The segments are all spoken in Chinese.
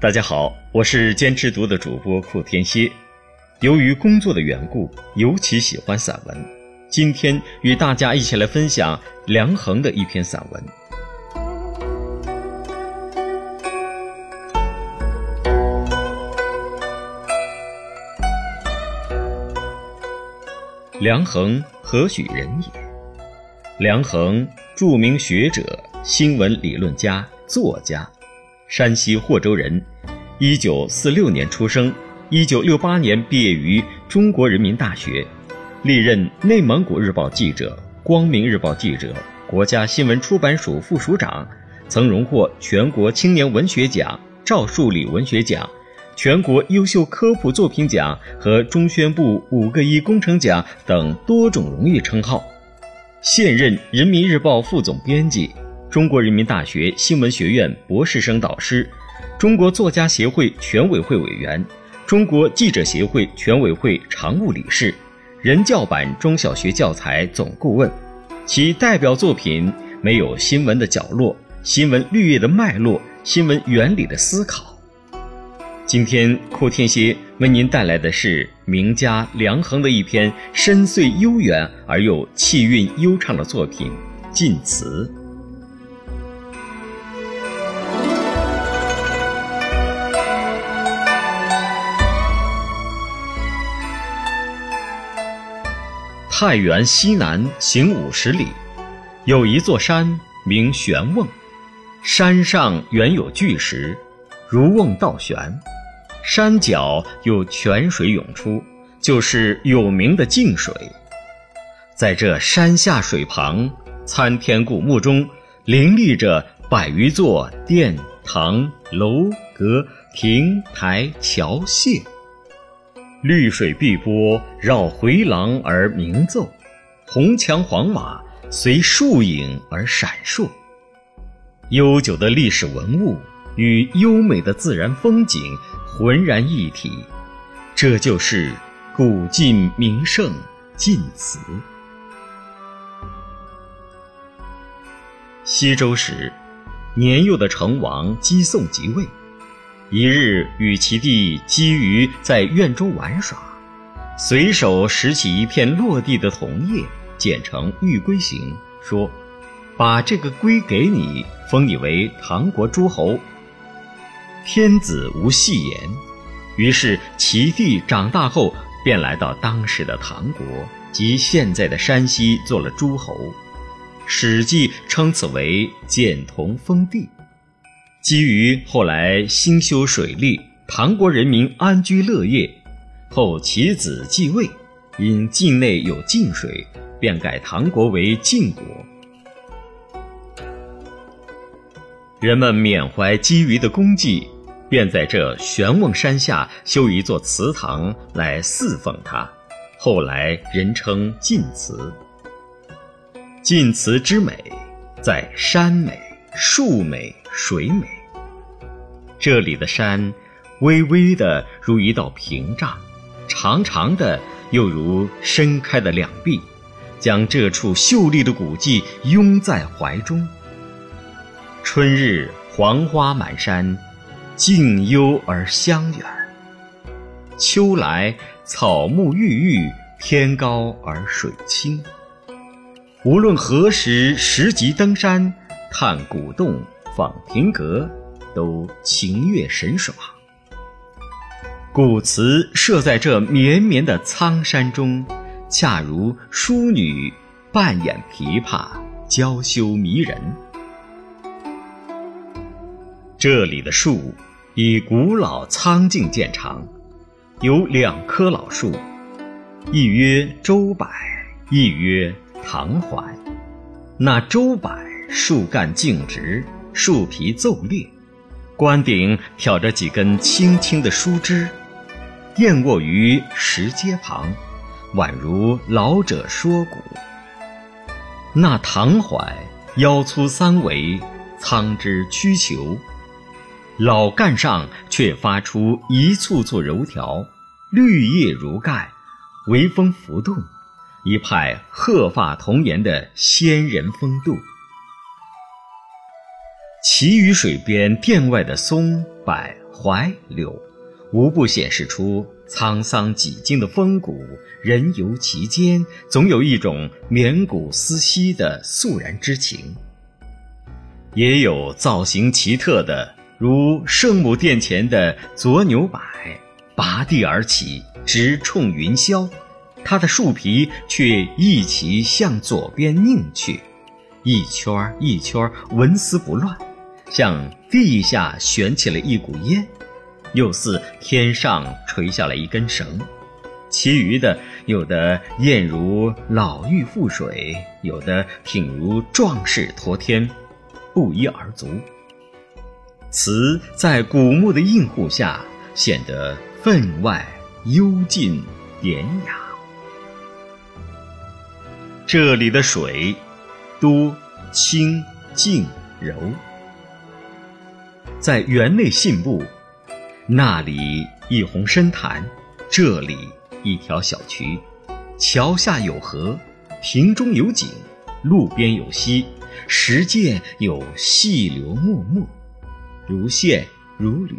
大家好，我是坚持读的主播库天蝎。由于工作的缘故，尤其喜欢散文。今天与大家一起来分享梁衡的一篇散文。梁衡何许人也？梁衡，著名学者、新闻理论家、作家，山西霍州人，一九四六年出生，一九六八年毕业于中国人民大学，历任内蒙古日报记者、光明日报记者、国家新闻出版署副署长，曾荣获全国青年文学奖、赵树理文学奖。全国优秀科普作品奖和中宣部五个一工程奖等多种荣誉称号，现任人民日报副总编辑，中国人民大学新闻学院博士生导师，中国作家协会全委会委员，中国记者协会全委会常务理事，人教版中小学教材总顾问。其代表作品没有《新闻的角落》《新闻绿叶的脉络》《新闻原理的思考》。今天，库天蝎为您带来的是名家梁衡的一篇深邃悠远而又气韵悠畅的作品《晋祠》。太原西南行五十里，有一座山名玄瓮，山上原有巨石，如瓮倒悬。山脚有泉水涌出，就是有名的净水。在这山下水旁，参天古墓中，林立着百余座殿堂楼阁亭台桥榭。绿水碧波绕回廊而鸣奏，红墙黄瓦随树影而闪烁。悠久的历史文物与优美的自然风景。浑然一体，这就是古晋名胜晋祠。西周时，年幼的成王姬诵即位，一日与其弟姬于在院中玩耍，随手拾起一片落地的桐叶，剪成玉龟形，说：“把这个龟给你，封你为唐国诸侯。”天子无戏言，于是齐地长大后便来到当时的唐国及现在的山西做了诸侯，《史记》称此为建同封地。基于后来兴修水利，唐国人民安居乐业，后其子继位，因境内有晋水，便改唐国为晋国。人们缅怀基于的功绩。便在这玄瓮山下修一座祠堂来祀奉他，后来人称晋祠。晋祠之美，在山美、树美、水美。这里的山，微微的如一道屏障，长长的又如伸开的两臂，将这处秀丽的古迹拥在怀中。春日黄花满山。静幽而香远，秋来草木郁郁，天高而水清。无论何时拾级登山，探古洞，访亭阁，都情悦神爽。古祠设在这绵绵的苍山中，恰如淑女扮演琵琶，娇羞迷人。这里的树。以古老苍劲见长，有两棵老树，一曰周柏，一曰唐槐。那周柏树干径直，树皮皱裂，冠顶挑着几根青青的树枝，燕卧于石阶旁，宛如老者说古。那唐槐腰粗三围，苍枝曲球。老干上却发出一簇簇柔条，绿叶如盖，微风拂动，一派鹤发童颜的仙人风度。其余水边殿外的松柏、槐、柳，无不显示出沧桑几经的风骨，人游其间，总有一种绵骨思兮的肃然之情。也有造型奇特的，如圣母殿前的左牛柏，拔地而起，直冲云霄，它的树皮却一齐向左边拧去，一圈一圈纹丝不乱。向地下悬起了一股烟，又似天上垂下了一根绳。其余的，有的艳如老妪覆水，有的挺如壮士托天，不一而足。词在古木的映护下，显得分外幽静典雅。这里的水，多清静柔。在园内信步，那里一泓深潭，这里一条小渠，桥下有河，亭中有景，路边有溪，石涧有细流脉脉，如线如缕。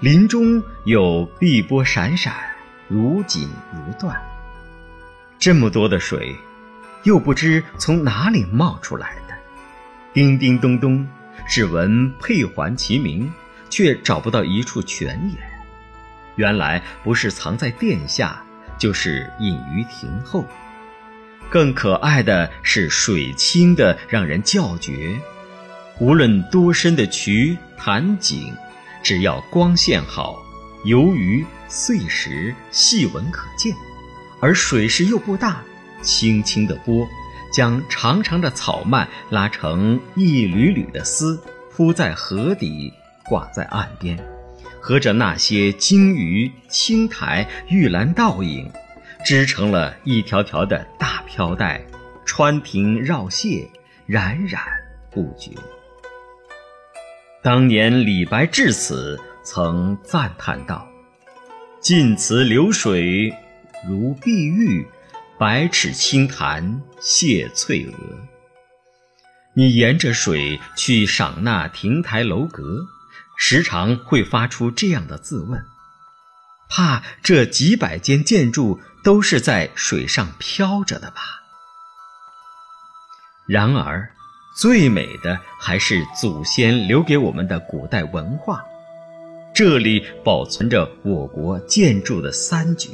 林中有碧波闪闪，如锦如缎。这么多的水，又不知从哪里冒出来的，叮叮咚咚。只闻佩环齐鸣，却找不到一处泉眼。原来不是藏在殿下，就是隐于庭后。更可爱的是水清的让人叫绝。无论多深的渠潭井，只要光线好，游鱼碎石细纹可见，而水势又不大，轻轻的波。将长长的草蔓拉成一缕缕的丝，铺在河底，挂在岸边，和着那些金鱼、青苔、玉兰倒影，织成了一条条的大飘带，穿庭绕榭，冉冉不绝。当年李白至此，曾赞叹道：“晋祠流水如碧玉。”百尺清潭泻翠娥。你沿着水去赏那亭台楼阁，时常会发出这样的自问：怕这几百间建筑都是在水上飘着的吧？然而，最美的还是祖先留给我们的古代文化。这里保存着我国建筑的三绝。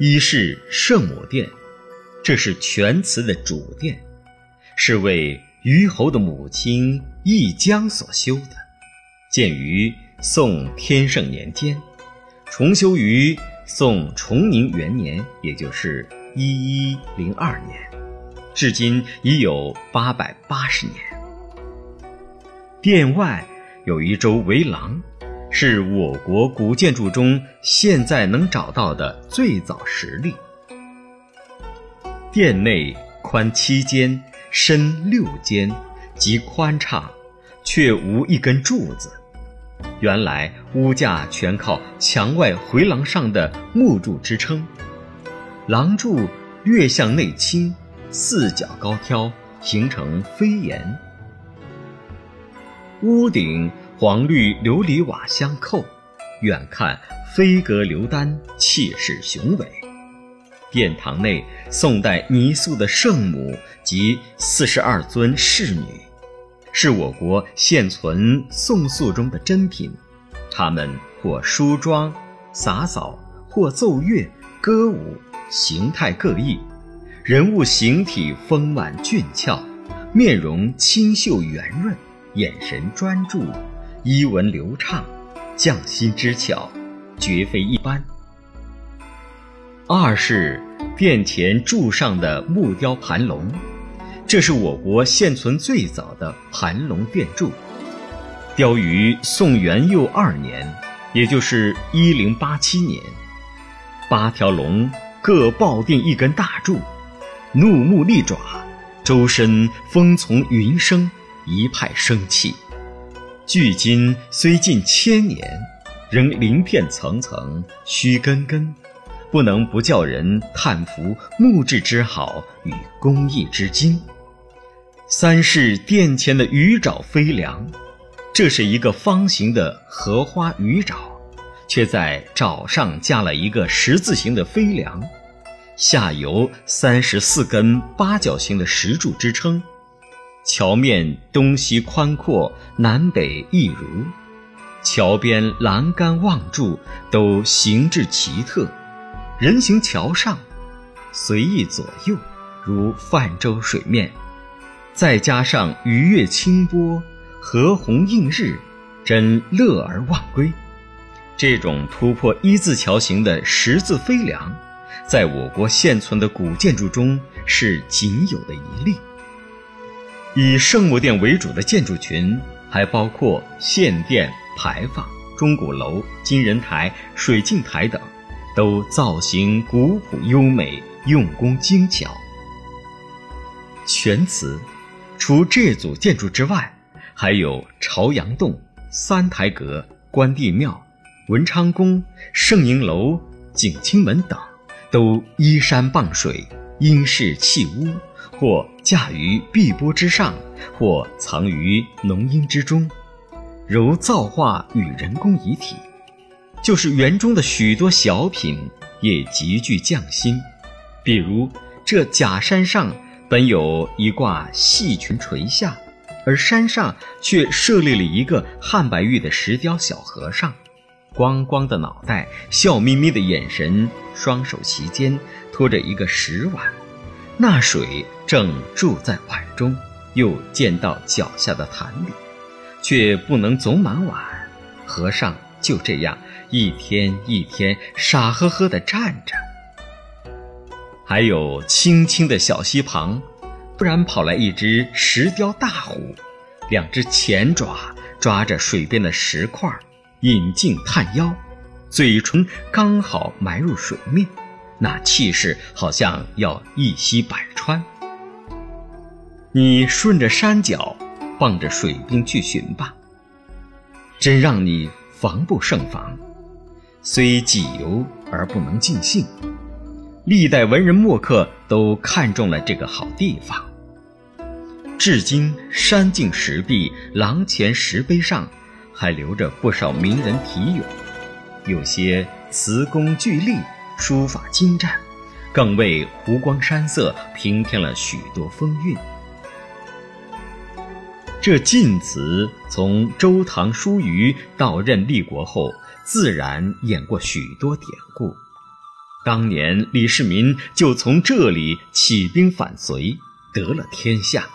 一是圣母殿，这是全词的主殿，是为虞侯的母亲易江所修的，建于宋天圣年间，重修于宋崇宁元年，也就是一一零二年，至今已有八百八十年。殿外有一周围廊。是我国古建筑中现在能找到的最早实例。殿内宽七间，深六间，极宽敞，却无一根柱子。原来屋架全靠墙外回廊上的木柱支撑，廊柱略向内倾，四角高挑，形成飞檐。屋顶。黄绿琉璃瓦相扣，远看飞阁流丹，气势雄伟。殿堂内宋代泥塑的圣母及四十二尊侍女，是我国现存宋塑中的珍品。他们或梳妆洒扫，或奏乐歌舞，形态各异，人物形体丰满俊俏，面容清秀圆润，眼神专注。衣纹流畅，匠心之巧，绝非一般。二是殿前柱上的木雕盘龙，这是我国现存最早的盘龙殿柱，雕于宋元佑二年，也就是一零八七年。八条龙各抱定一根大柱，怒目利爪，周身风从云生，一派生气。距今虽近千年，仍鳞片层层，须根根，不能不叫人叹服木质之好与工艺之精。三是殿前的鱼爪飞梁，这是一个方形的荷花鱼沼，却在沼上架了一个十字形的飞梁，下游三十四根八角形的石柱支撑，桥面东西宽阔，南北一如，桥边栏杆望柱都形制奇特，人行桥上随意左右，如泛舟水面，再加上鱼跃清波。和红映日，真乐而忘归。这种突破一字桥形的十字飞梁，在我国现存的古建筑中是仅有的一例。以圣母殿为主的建筑群，还包括献殿、牌坊、钟鼓楼、金人台、水镜台等，都造型古朴优美，用工精巧。全词，除这组建筑之外。还有朝阳洞、三台阁、关帝庙、文昌宫、圣迎楼、景清门等，都依山傍水，因势砌屋，或架于碧波之上，或藏于浓荫之中，如造化与人工一体。就是园中的许多小品，也极具匠心。比如这假山上本有一挂细裙垂下。而山上却设立了一个汉白玉的石雕小和尚，光光的脑袋，笑眯眯的眼神，双手齐肩，托着一个石碗，那水正注在碗中，又溅到脚下的潭里，却不能总满碗。和尚就这样一天一天傻呵呵地站着。还有青青的小溪旁。突然跑来一只石雕大虎，两只前爪抓着水边的石块，引颈探腰，嘴唇刚好埋入水面，那气势好像要一吸百川。你顺着山脚，傍着水兵去寻吧，真让你防不胜防，虽己游而不能尽兴。历代文人墨客都看中了这个好地方。至今，山径石壁、廊前石碑上，还留着不少名人题咏，有些词工句丽，书法精湛，更为湖光山色平添了许多风韵。这晋祠从周唐叔虞到任立国后，自然演过许多典故。当年李世民就从这里起兵反隋，得了天下。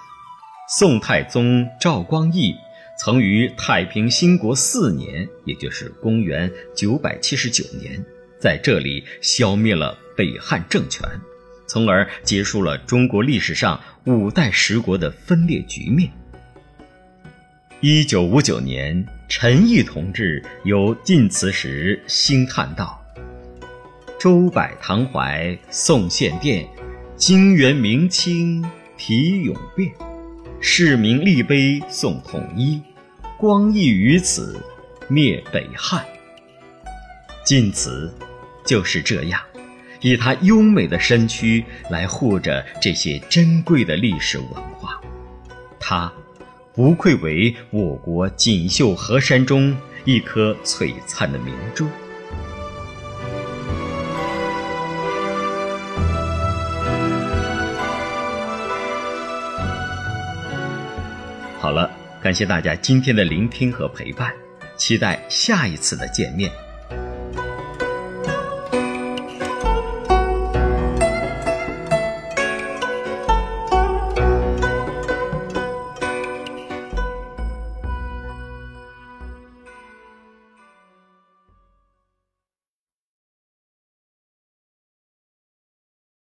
宋太宗赵光义曾于太平兴国四年，也就是公元九百七十九年，在这里消灭了北汉政权，从而结束了中国历史上五代十国的分裂局面。一九五九年，陈毅同志由晋祠时兴叹道。周柏堂怀宋献殿，金元明清题咏变，市民立碑颂统一，光义于此灭北汉。晋祠就是这样，以它优美的身躯来护着这些珍贵的历史文化，它不愧为我国锦绣河山中一颗璀璨的明珠。好了，感谢大家今天的聆听和陪伴，期待下一次的见面。